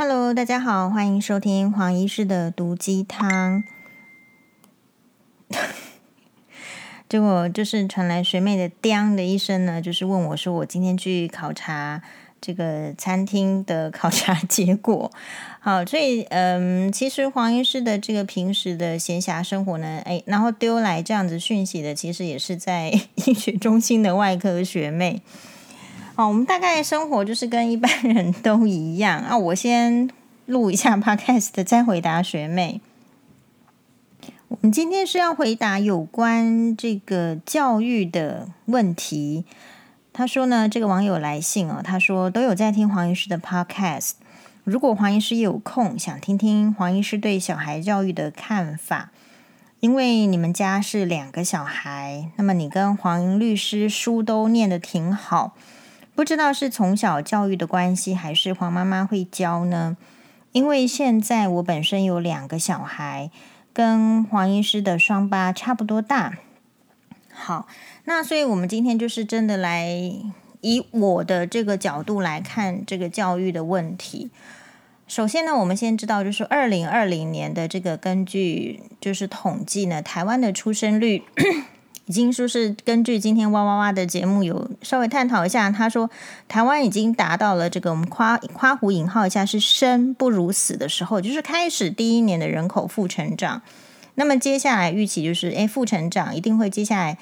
Hello，大家好，欢迎收听黄医师的毒鸡汤。结果就是传来学妹的“叮”的一声呢，就是问我说：“我今天去考察这个餐厅的考察 结果。”好，所以嗯，其实黄医师的这个平时的闲暇生活呢，哎，然后丢来这样子讯息的，其实也是在 医学中心的外科学妹。好，我们大概生活就是跟一般人都一样啊。我先录一下 Podcast，再回答学妹。我们今天是要回答有关这个教育的问题。他说呢，这个网友来信哦，他说都有在听黄医师的 Podcast。如果黄医师有空，想听听黄医师对小孩教育的看法，因为你们家是两个小孩，那么你跟黄律师书都念得挺好。不知道是从小教育的关系，还是黄妈妈会教呢？因为现在我本身有两个小孩，跟黄医师的双八差不多大。好，那所以我们今天就是真的来以我的这个角度来看这个教育的问题。首先呢，我们先知道就是二零二零年的这个根据就是统计呢，台湾的出生率。已经说是根据今天哇哇哇的节目有稍微探讨一下，他说台湾已经达到了这个我们夸夸胡引号一下是生不如死的时候，就是开始第一年的人口负成长。那么接下来预期就是，诶，负成长一定会接下来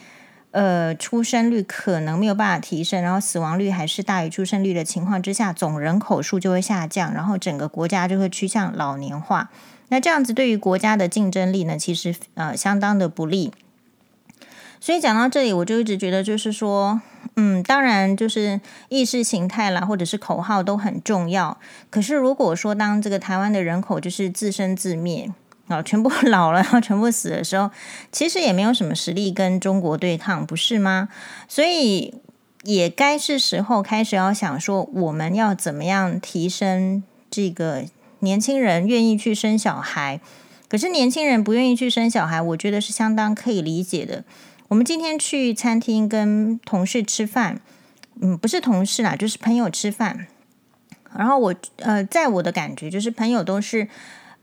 呃出生率可能没有办法提升，然后死亡率还是大于出生率的情况之下，总人口数就会下降，然后整个国家就会趋向老年化。那这样子对于国家的竞争力呢，其实呃相当的不利。所以讲到这里，我就一直觉得，就是说，嗯，当然就是意识形态啦，或者是口号都很重要。可是如果说当这个台湾的人口就是自生自灭啊，全部 老了，然后全部死的时候，其实也没有什么实力跟中国对抗，不是吗？所以也该是时候开始要想说，我们要怎么样提升这个年轻人愿意去生小孩。可是年轻人不愿意去生小孩，我觉得是相当可以理解的。我们今天去餐厅跟同事吃饭，嗯，不是同事啦，就是朋友吃饭。然后我呃，在我的感觉就是朋友都是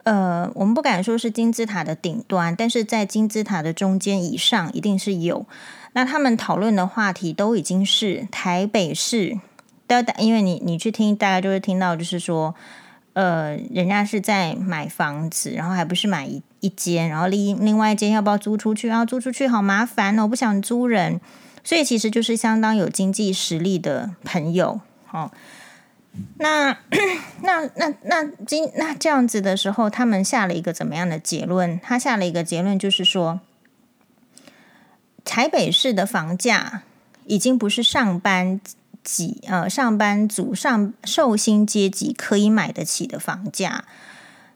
呃，我们不敢说是金字塔的顶端，但是在金字塔的中间以上一定是有。那他们讨论的话题都已经是台北市的，因为你你去听，大家就会听到，就是说。呃，人家是在买房子，然后还不是买一一间，然后另另外一间要不要租出去？然后租出去好麻烦哦，我不想租人，所以其实就是相当有经济实力的朋友。哦，那那那那今那这样子的时候，他们下了一个怎么样的结论？他下了一个结论，就是说，台北市的房价已经不是上班。几呃，上班族上寿星阶级可以买得起的房价，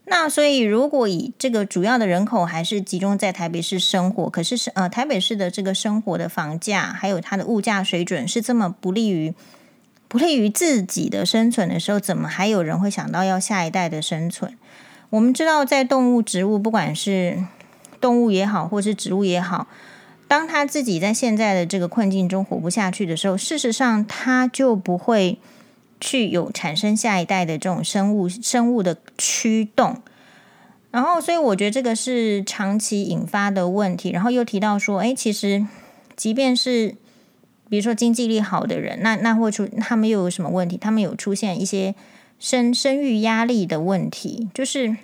那所以如果以这个主要的人口还是集中在台北市生活，可是是呃台北市的这个生活的房价还有它的物价水准是这么不利于不利于自己的生存的时候，怎么还有人会想到要下一代的生存？我们知道，在动物、植物，不管是动物也好，或是植物也好。当他自己在现在的这个困境中活不下去的时候，事实上他就不会去有产生下一代的这种生物生物的驱动。然后，所以我觉得这个是长期引发的问题。然后又提到说，哎，其实即便是比如说经济力好的人，那那会出他们又有什么问题？他们有出现一些生生育压力的问题，就是、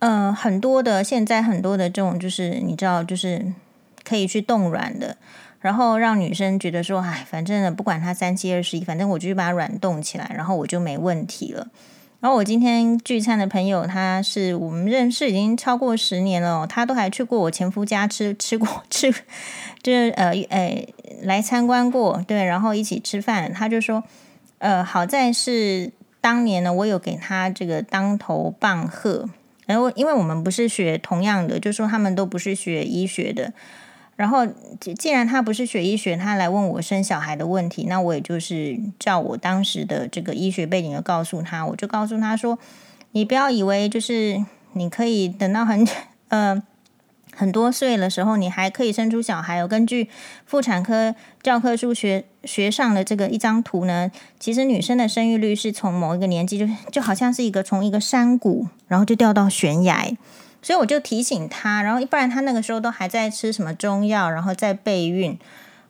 呃，很多的现在很多的这种就是你知道就是。可以去冻卵的，然后让女生觉得说，哎，反正呢，不管她三七二十一，反正我就去把卵冻起来，然后我就没问题了。然后我今天聚餐的朋友，他是我们认识已经超过十年了，他都还去过我前夫家吃 吃过吃，就是呃呃来参观过，对，然后一起吃饭。他就说，呃，好在是当年呢，我有给他这个当头棒喝，然后因为我们不是学同样的，就说他们都不是学医学的。然后，既然他不是学医学，他来问我生小孩的问题，那我也就是照我当时的这个医学背景，就告诉他，我就告诉他说：“你不要以为就是你可以等到很 呃很多岁的时候，你还可以生出小孩。有根据妇产科教科书学学上的这个一张图呢，其实女生的生育率是从某一个年纪就就好像是一个从一个山谷，然后就掉到悬崖。所以我就提醒他，然后不然他那个时候都还在吃什么中药，然后在备孕。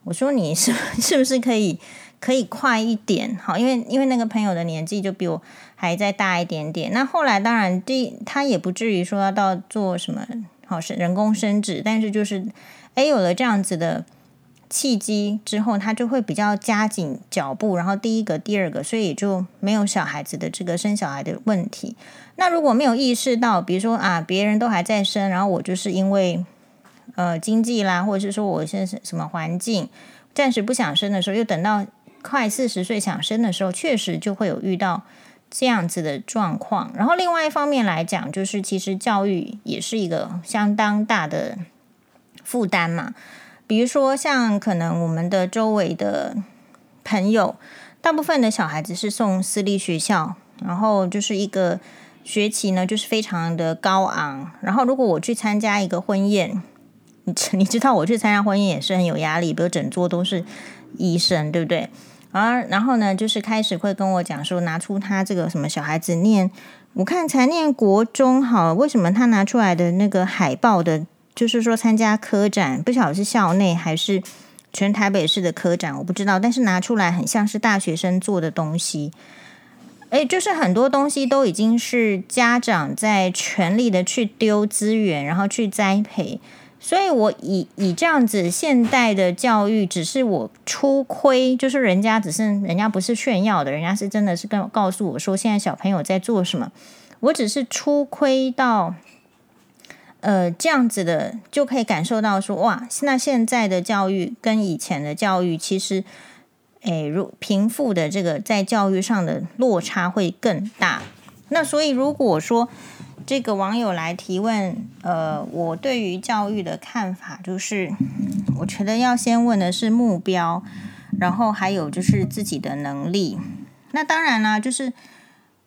我说你是 是不是可以可以快一点？好，因为因为那个朋友的年纪就比我还再大一点点。那后来当然第他也不至于说要到做什么。好是人工生殖，但是就是，诶，有了这样子的契机之后，他就会比较加紧脚步，然后第一个、第二个，所以也就没有小孩子的这个生小孩的问题。那如果没有意识到，比如说啊，别人都还在生，然后我就是因为呃经济啦，或者是说我现在什么环境，暂时不想生的时候，又等到快四十岁想生的时候，确实就会有遇到。这样子的状况，然后另外一方面来讲，就是其实教育也是一个相当大的负担嘛。比如说，像可能我们的周围的朋友，大部分的小孩子是送私立学校，然后就是一个学期呢，就是非常的高昂。然后如果我去参加一个婚宴，你 你知道我去参加婚宴也是很有压力，比如整桌都是医生，对不对？而然后呢，就是开始会跟我讲说，拿出他这个什么小孩子念，我看才念国中好，为什么他拿出来的那个海报的，就是说参加科展，不晓得是校内还是全台北市的科展，我不知道，但是拿出来很像是大学生做的东西，诶，就是很多东西都已经是家长在全力的去丢资源，然后去栽培。所以，我以以这样子现代的教育，只是我初窥，就是人家只是人家不是炫耀的，人家是真的是跟告诉我说，现在小朋友在做什么。我只是初窥到，呃，这样子的就可以感受到说，哇，那现在的教育跟以前的教育，其实，诶，如贫富的这个在教育上的落差会更大。那所以，如果说，这个网友来提问，呃，我对于教育的看法就是，我觉得要先问的是目标，然后还有就是自己的能力。那当然啦，就是，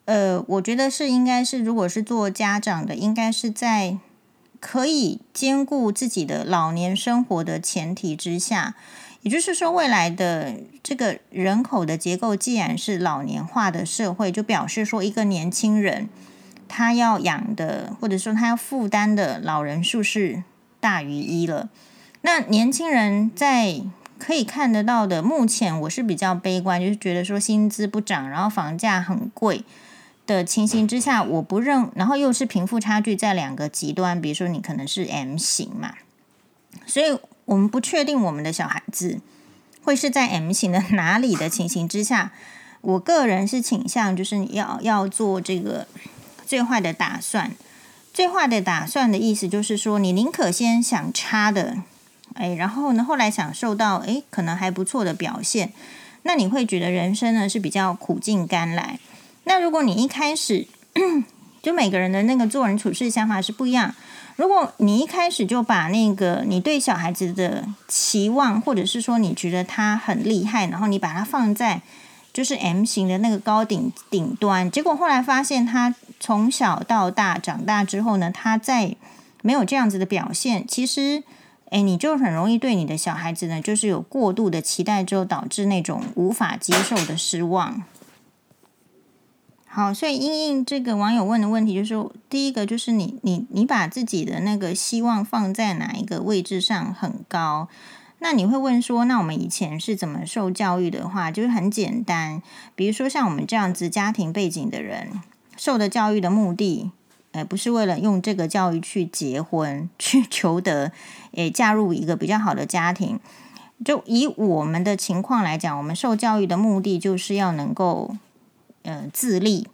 呃，我觉得是应该是，如果是做家长的，应该是在可以兼顾自己的老年生活的前提之下，也就是说，未来的这个人口的结构既然是老年化的社会，就表示说一个年轻人。他要养的，或者说他要负担的老人数是大于一了。那年轻人在可以看得到的，目前我是比较悲观，就是觉得说薪资不涨，然后房价很贵的情形之下，我不认，然后又是贫富差距在两个极端，比如说你可能是 M 型嘛，所以我们不确定我们的小孩子会是在 M 型的哪里的情形之下，我个人是倾向就是要要做这个。最坏的打算，最坏的打算的意思就是说，你宁可先想差的，哎，然后呢，后来享受到哎，可能还不错的表现，那你会觉得人生呢是比较苦尽甘来。那如果你一开始就每个人的那个做人处事想法是不一样，如果你一开始就把那个你对小孩子的期望，或者是说你觉得他很厉害，然后你把他放在就是 M 型的那个高顶顶端，结果后来发现他。从小到大长大之后呢，他在没有这样子的表现，其实，诶，你就很容易对你的小孩子呢，就是有过度的期待，之后导致那种无法接受的失望。好，所以因应这个网友问的问题，就是第一个就是你你你把自己的那个希望放在哪一个位置上很高？那你会问说，那我们以前是怎么受教育的话，就是很简单，比如说像我们这样子家庭背景的人。受的教育的目的，呃，不是为了用这个教育去结婚，去 求得，诶，嫁入一个比较好的家庭。就以我们的情况来讲，我们受教育的目的就是要能够，呃，自立，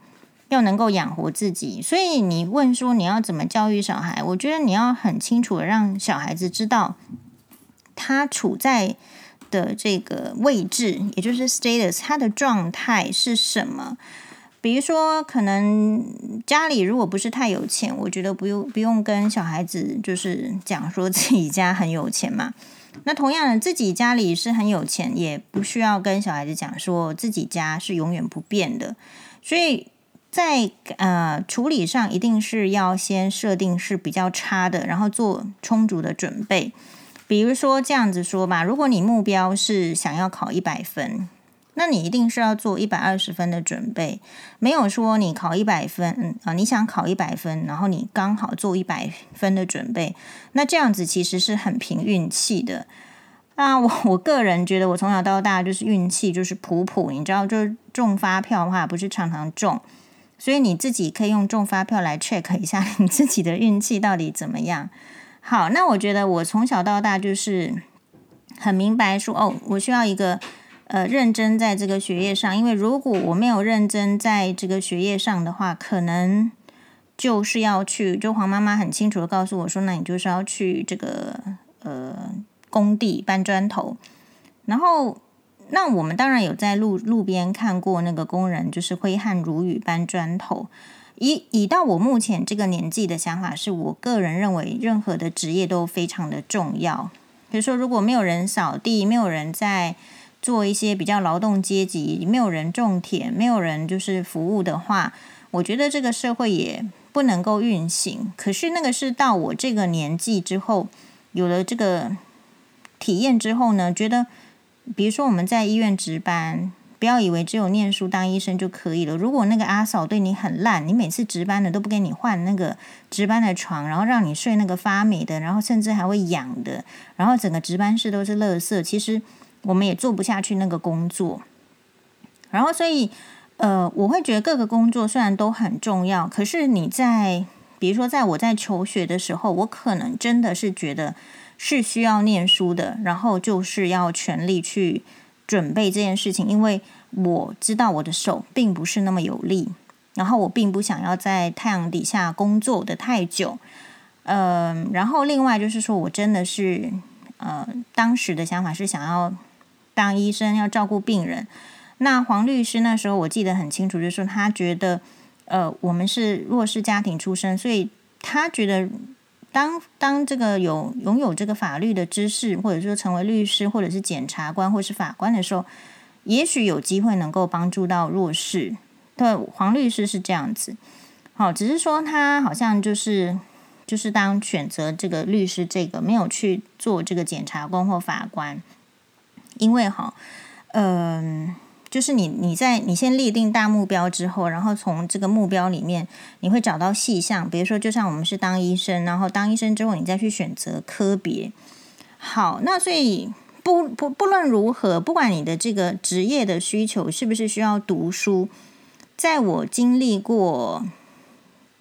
要能够养活自己。所以你问说你要怎么教育小孩，我觉得你要很清楚的让小孩子知道他处在的这个位置，也就是 status，他的状态是什么。比如说，可能家里如果不是太有钱，我觉得不用不用跟小孩子就是讲说自己家很有钱嘛。那同样的，自己家里是很有钱，也不需要跟小孩子讲说自己家是永远不变的。所以在呃处理上，一定是要先设定是比较差的，然后做充足的准备。比如说这样子说吧，如果你目标是想要考一百分，那你一定是要做一百二十分的准备。没有说你考一百分，嗯啊，你想考一百分，然后你刚好做一百分的准备，那这样子其实是很凭运气的。那我我个人觉得，我从小到大就是运气就是普普，你知道，就是中发票的话不是常常中，所以你自己可以用中发票来 check 一下你自己的运气到底怎么样。好，那我觉得我从小到大就是很明白说，哦，我需要一个呃认真在这个学业上，因为如果我没有认真在这个学业上的话，可能就是要去，就黄妈妈很清楚的告诉我说，那你就是要去这个呃。工地搬砖头，然后那我们当然有在路路边看过那个工人，就是挥汗如雨搬砖头。以以到我目前这个年纪的想法，是我个人认为，任何的职业都非常的重要。比如说，如果没有人扫地，没有人在做一些比较劳动阶级，没有人种田，没有人就是服务的话，我觉得这个社会也不能够运行。可是那个是到我这个年纪之后，有了这个。体验之后呢，觉得，比如说我们在医院值班，不要以为只有念书当医生就可以了。如果那个阿嫂对你很烂，你每次值班的都不给你换那个值班的床，然后让你睡那个发霉的，然后甚至还会痒的，然后整个值班室都是垃圾，其实我们也做不下去那个工作。然后所以，呃，我会觉得各个工作虽然都很重要，可是你在，比如说在我在求学的时候，我可能真的是觉得。是需要念书的，然后就是要全力去准备这件事情，因为我知道我的手并不是那么有力，然后我并不想要在太阳底下工作的太久，嗯、然后另外就是说我真的是，呃，当时的想法是想要当医生，要照顾病人。那黄律师那时候我记得很清楚，就是说他觉得，呃，我们是弱势家庭出身，所以他觉得。当当这个有拥有这个法律的知识，或者说成为律师，或者是检察官，或是法官的时候，也许有机会能够帮助到弱势。对，黄律师是这样子。好，只是说他好像就是就是当选择这个律师，这个没有去做这个检察官或法官，因为哈，嗯、就是你，你在你先立定大目标之后，然后从这个目标里面，你会找到细项。比如说，就像我们是当医生，然后当医生之后，你再去选择科别。好，那所以不不不论如何，不管你的这个职业的需求是不是需要读书，在我经历过，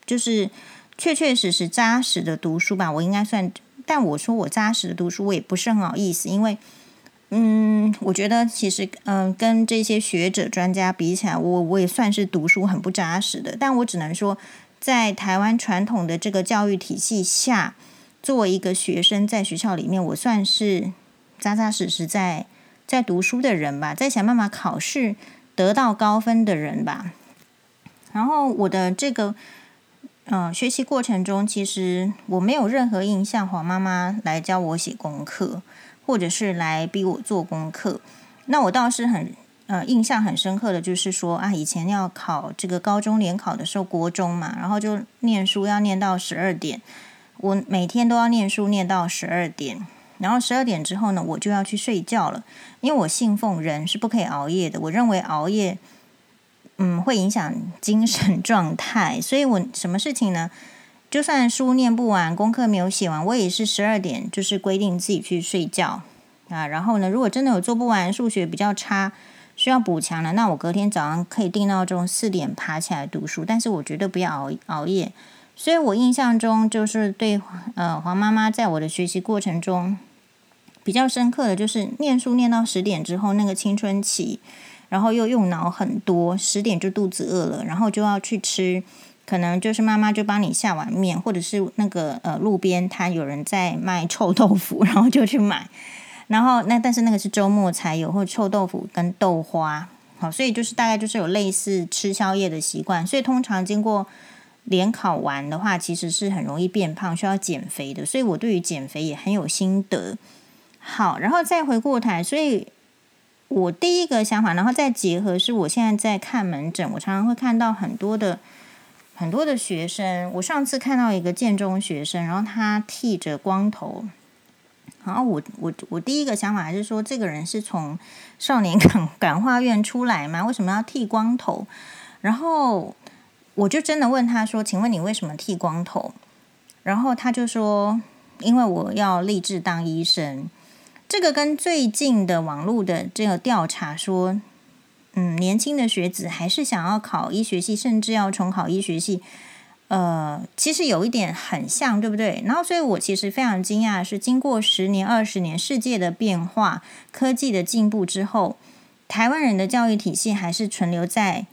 就是确确实实扎实的读书吧，我应该算。但我说我扎实的读书，我也不是很好意思，因为。嗯，我觉得其实，嗯、跟这些学者专家比起来，我我也算是读书很不扎实的。但我只能说，在台湾传统的这个教育体系下，作为一个学生，在学校里面，我算是扎扎实实在在读书的人吧，在想办法考试得到高分的人吧。然后我的这个，嗯、学习过程中，其实我没有任何印象，黄妈妈来教我写功课。或者是来逼我做功课，那我倒是很呃印象很深刻的就是说啊，以前要考这个高中联考的时候，国中嘛，然后就念书要念到十二点，我每天都要念书念到十二点，然后十二点之后呢，我就要去睡觉了，因为我信奉人是不可以熬夜的，我认为熬夜嗯会影响精神状态，所以我什么事情呢？就算书念不完，功课没有写完，我也是十二点，就是规定自己去睡觉啊。然后呢，如果真的有做不完，数学比较差，需要补强了，那我隔天早上可以定闹钟四点爬起来读书。但是我绝对不要熬熬夜。所以我印象中就是对呃黄妈妈在我的学习过程中比较深刻的就是念书念到十点之后，那个青春期，然后又用脑很多，十点就肚子饿了，然后就要去吃。可能就是妈妈就帮你下碗面，或者是那个呃路边摊有人在卖臭豆腐，然后就去买。然后那但是那个是周末才有，或臭豆腐跟豆花。好，所以就是大概就是有类似吃宵夜的习惯。所以通常经过联考完的话，其实是很容易变胖，需要减肥的。所以我对于减肥也很有心得。好，然后再回过头，所以我第一个想法，然后再结合是我现在在看门诊，我常常会看到很多的很多的学生。我上次看到一个建中学生，然后他剃着光头，然后我我我第一个想法还是说，这个人是从少年感 感化院出来吗？为什么要剃光头？然后我就真的问他说：“请问你为什么剃光头？”然后他就说：“因为我要立志当医生。”这个跟最近的网络的这个调查说，嗯，年轻的学子还是想要考医学系，甚至要重考医学系，呃，其实有一点很像，对不对？然后，所以我其实非常惊讶是，经过十年、二十年世界的变化、科技的进步之后，台湾人的教育体系还是存留在。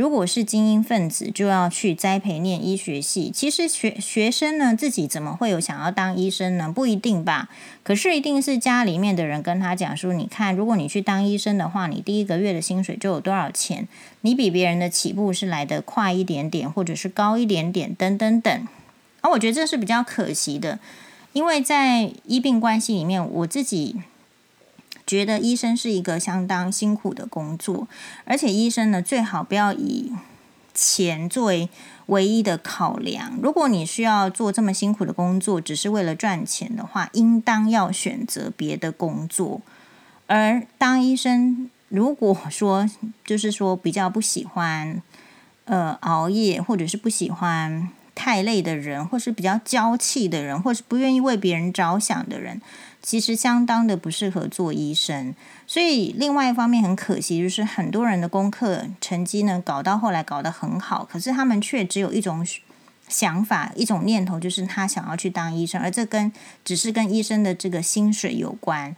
如果是精英分子，就要去栽培念医学系。其实学学生呢，自己怎么会有想要当医生呢？不一定吧。可是一定是家里面的人跟他讲说：“你看，如果你去当医生的话，你第一个月的薪水就有多少钱？你比别人的起步是来得快一点点，或者是高一点点，等等等。”而我觉得这是比较可惜的，因为在医病关系里面，我自己。觉得医生是一个相当辛苦的工作，而且医生呢，最好不要以钱作为唯一的考量。如果你需要做这么辛苦的工作，只是为了赚钱的话，应当要选择别的工作。而当医生，如果说就是说比较不喜欢呃熬夜，或者是不喜欢太累的人，或是比较娇气的人，或是不愿意为别人着想的人。其实相当的不适合做医生，所以另外一方面很可惜，就是很多人的功课成绩呢搞到后来搞得很好，可是他们却只有一种想法、一种念头，就是他想要去当医生，而这跟只是跟医生的这个薪水有关。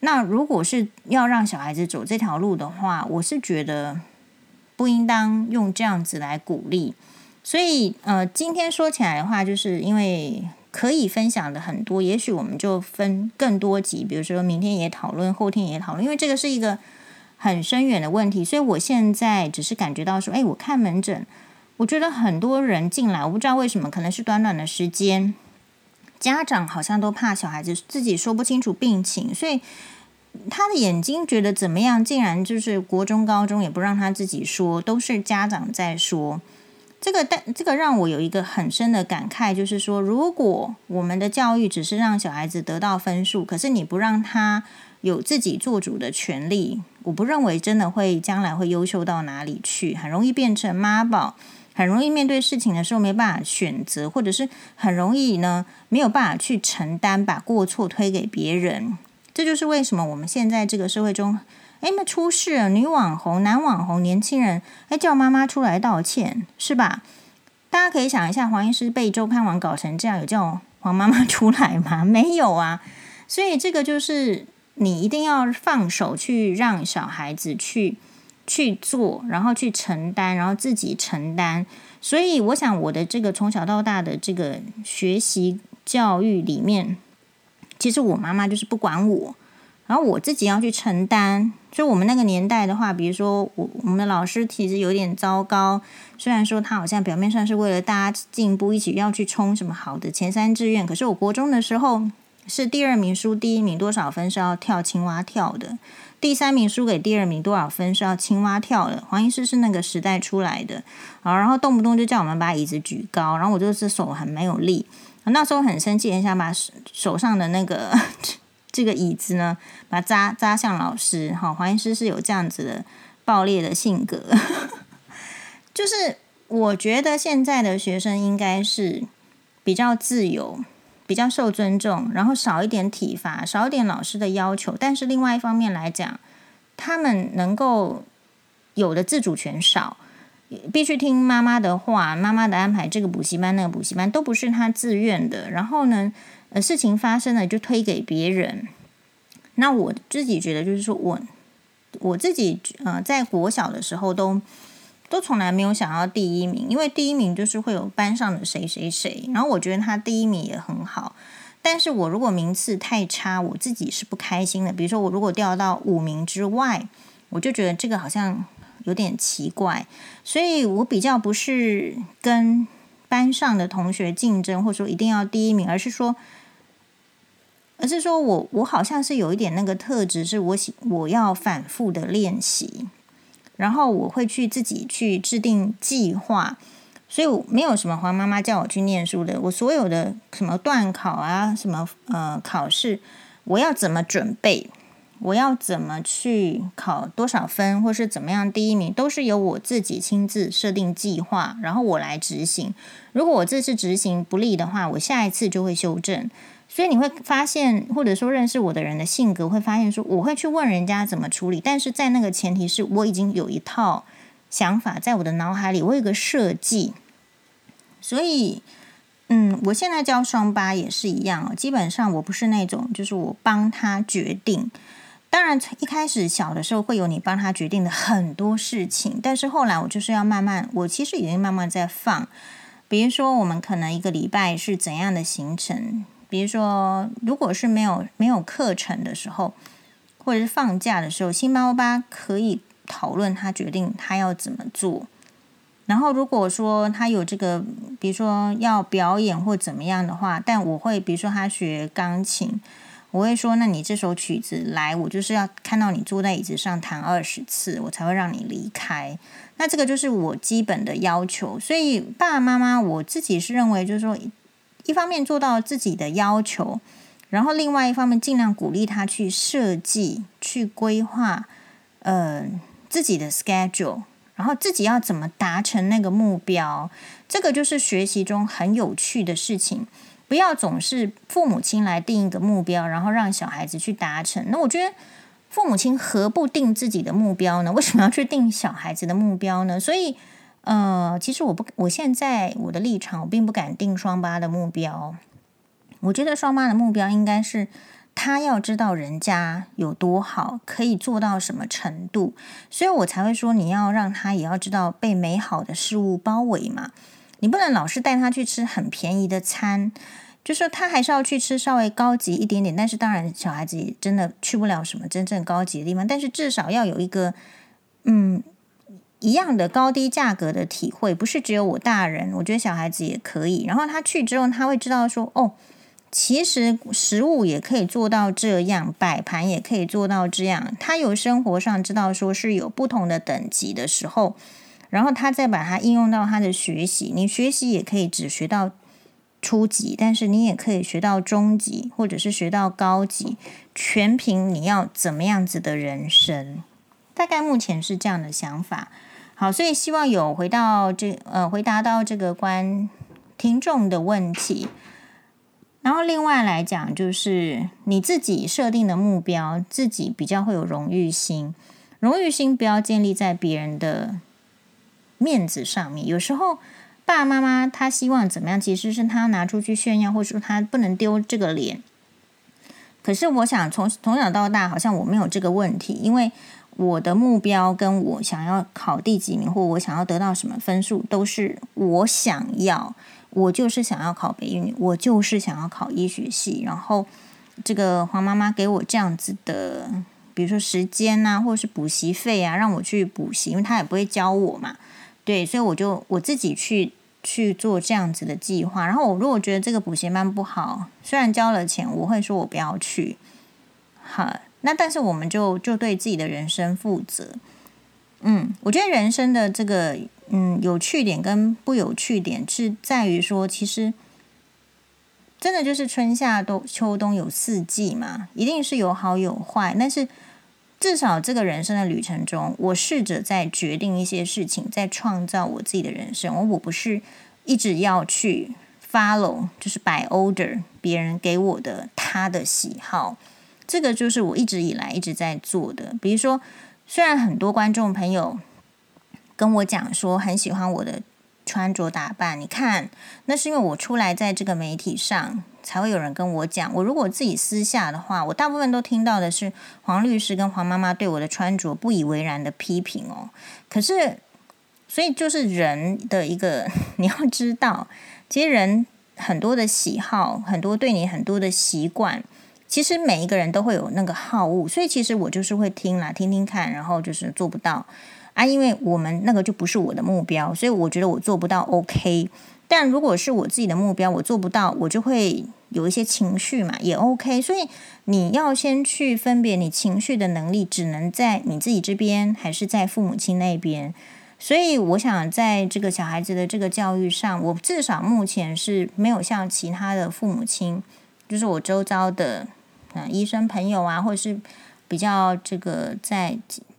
那如果是要让小孩子走这条路的话，我是觉得不应当用这样子来鼓励。所以呃，今天说起来的话，就是因为。可以分享的很多，也许我们就分更多集，比如说明天也讨论，后天也讨论，因为这个是一个很深远的问题。所以我现在只是感觉到说，哎，我看门诊，我觉得很多人进来，我不知道为什么，可能是短短的时间，家长好像都怕小孩子自己说不清楚病情，所以他的眼睛觉得怎么样，竟然就是国中、高中也不让他自己说，都是家长在说。这个但这个让我有一个很深的感慨，就是说，如果我们的教育只是让小孩子得到分数，可是你不让他有自己做主的权利，我不认为真的会将来会优秀到哪里去，很容易变成妈宝，很容易面对事情的时候没办法选择，或者是很容易呢没有办法去承担，把过错推给别人。这就是为什么我们现在这个社会中。哎，那出事了，女网红、男网红、年轻人，哎，叫妈妈出来道歉，是吧？大家可以想一下，黄医师被周刊网搞成这样，有叫黄妈妈出来吗？没有啊。所以这个就是你一定要放手去让小孩子去去做，然后去承担，然后自己承担。所以我想，我的这个从小到大的这个学习教育里面，其实我妈妈就是不管我。然后我自己要去承担，就我们那个年代的话，比如说我我们的老师其实有点糟糕，虽然说他好像表面上是为了大家进步，一起要去冲什么好的前三志愿，可是我国中的时候是第二名输第一名多少分是要跳青蛙跳的，第三名输给第二名多少分是要青蛙跳的。黄医师是那个时代出来的，好，然后动不动就叫我们把椅子举高，然后我就是手很没有力，那时候很生气，很想把手上的那个。这个椅子呢，把它扎扎向老师。哈，黄医师是有这样子的暴烈的性格，就是我觉得现在的学生应该是比较自由，比较受尊重，然后少一点体罚，少一点老师的要求。但是另外一方面来讲，他们能够有的自主权少，必须听妈妈的话，妈妈的安排，这个补习班那个补习班都不是他自愿的。然后呢，呃，事情发生了就推给别人。那我自己觉得，就是说我我自己呃，在国小的时候都都从来没有想要第一名，因为第一名就是会有班上的谁谁谁。然后我觉得他第一名也很好，但是我如果名次太差，我自己是不开心的。比如说我如果掉到五名之外，我就觉得这个好像有点奇怪，所以我比较不是跟班上的同学竞争，或者说一定要第一名，而是说。而是说我我好像是有一点那个特质，是我喜我要反复的练习，然后我会去自己去制定计划，所以没有什么黄妈妈叫我去念书的，我所有的什么段考啊，什么呃考试，我要怎么准备？我要怎么去考多少分，或是怎么样第一名，都是由我自己亲自设定计划，然后我来执行。如果我这次执行不利的话，我下一次就会修正。所以你会发现，或者说认识我的人的性格，会发现说我会去问人家怎么处理，但是在那个前提是我已经有一套想法在我的脑海里，我有个设计。所以，嗯，我现在教双八也是一样哦。基本上我不是那种，就是我帮他决定。当然，一开始小的时候会有你帮他决定的很多事情，但是后来我就是要慢慢，我其实已经慢慢在放。比如说，我们可能一个礼拜是怎样的行程？比如说，如果是没有没有课程的时候，或者是放假的时候，星巴巴可以讨论他决定他要怎么做。然后，如果说他有这个，比如说要表演或怎么样的话，但我会，比如说他学钢琴。我会说，那你这首曲子来，我就是要看到你坐在椅子上弹二十次，我才会让你离开。那这个就是我基本的要求。所以爸爸妈妈，我自己是认为，就是说，一方面做到自己的要求，然后另外一方面尽量鼓励他去设计、去规划，呃，自己的 schedule，然后自己要怎么达成那个目标。这个就是学习中很有趣的事情。不要总是父母亲来定一个目标，然后让小孩子去达成。那我觉得父母亲何不定自己的目标呢？为什么要去定小孩子的目标呢？所以，呃，其实我不，我现在我的立场，我并不敢定双八的目标。我觉得双八的目标应该是他要知道人家有多好，可以做到什么程度，所以我才会说你要让他也要知道被美好的事物包围嘛。你不能老是带他去吃很便宜的餐，就说他还是要去吃稍微高级一点点。但是当然，小孩子真的去不了什么真正高级的地方。但是至少要有一个嗯一样的高低价格的体会，不是只有我大人，我觉得小孩子也可以。然后他去之后，他会知道说哦，其实食物也可以做到这样，摆盘也可以做到这样。他有生活上知道说是有不同的等级的时候。然后他再把它应用到他的学习，你学习也可以只学到初级，但是你也可以学到中级，或者是学到高级，全凭你要怎么样子的人生。大概目前是这样的想法。好，所以希望有回到这呃回答到这个关听众的问题。然后另外来讲，就是你自己设定的目标，自己比较会有荣誉心，荣誉心不要建立在别人的。面子上面，有时候爸爸妈妈他希望怎么样，其实是他拿出去炫耀，或者说他不能丢这个脸。可是我想从从小到大，好像我没有这个问题，因为我的目标跟我想要考第几名，或我想要得到什么分数，都是我想要。我就是想要考北一女，我就是想要考医学系。然后这个黄妈妈给我这样子的，比如说时间啊，或者是补习费啊，让我去补习，因为他也不会教我嘛。对，所以我就我自己去去做这样子的计划。然后我如果觉得这个补习班不好，虽然交了钱，我会说我不要去。好，那但是我们就就对自己的人生负责。嗯，我觉得人生的这个嗯有趣点跟不有趣点是在于说，其实真的就是春夏冬秋冬有四季嘛，一定是有好有坏，但是。至少这个人生的旅程中，我试着在决定一些事情，在创造我自己的人生。我我不是一直要去 follow，就是 by order 别人给我的他的喜好。这个就是我一直以来一直在做的。比如说，虽然很多观众朋友跟我讲说很喜欢我的穿着打扮，你看，那是因为我出来在这个媒体上。才会有人跟我讲。我如果自己私下的话，我大部分都听到的是黄律师跟黄妈妈对我的穿着不以为然的批评哦。可是，所以就是人的一个，你要知道，其实人很多的喜好，很多对你很多的习惯，其实每一个人都会有那个好恶。所以其实我就是会听啦，听听看，然后就是做不到啊，因为我们那个就不是我的目标，所以我觉得我做不到。OK。但如果是我自己的目标，我做不到，我就会有一些情绪嘛，也 OK。所以你要先去分别你情绪的能力，只能在你自己这边，还是在父母亲那边。所以我想，在这个小孩子的这个教育上，我至少目前是没有像其他的父母亲，就是我周遭的嗯医生朋友啊，或者是比较这个在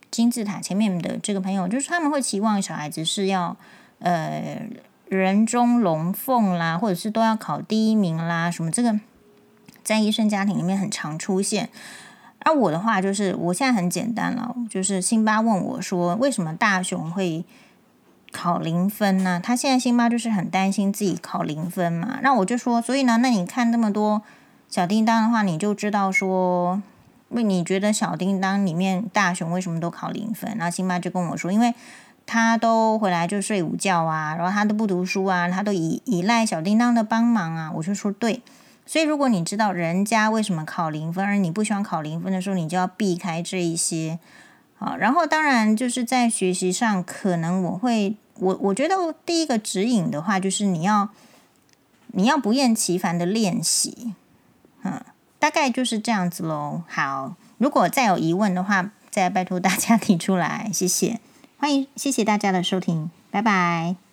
金字塔前面的这个朋友，就是他们会期望小孩子是要呃人中龙凤啦，或者是都要考第一名啦，什么这个在医生家庭里面很常出现。而、我的话就是，我现在很简单了，就是辛巴问我说，为什么大雄会考零分呢？他现在辛巴就是很担心自己考零分嘛。那我就说，所以呢，那你看那么多小叮当的话，你就知道说，为你觉得小叮当里面大雄为什么都考零分？然后辛巴就跟我说，因为他都回来就睡午觉啊，然后他都不读书啊，他都依依赖小叮当的帮忙啊。我就说对。所以，如果你知道人家为什么考零分，而你不喜欢考零分的时候，你就要避开这一些。好，然后当然就是在学习上，可能我会，我我觉得第一个指引的话，就是你要你要不厌其烦的练习，嗯，大概就是这样子喽。好，如果再有疑问的话，再拜托大家提出来，谢谢，欢迎，谢谢大家的收听，拜拜。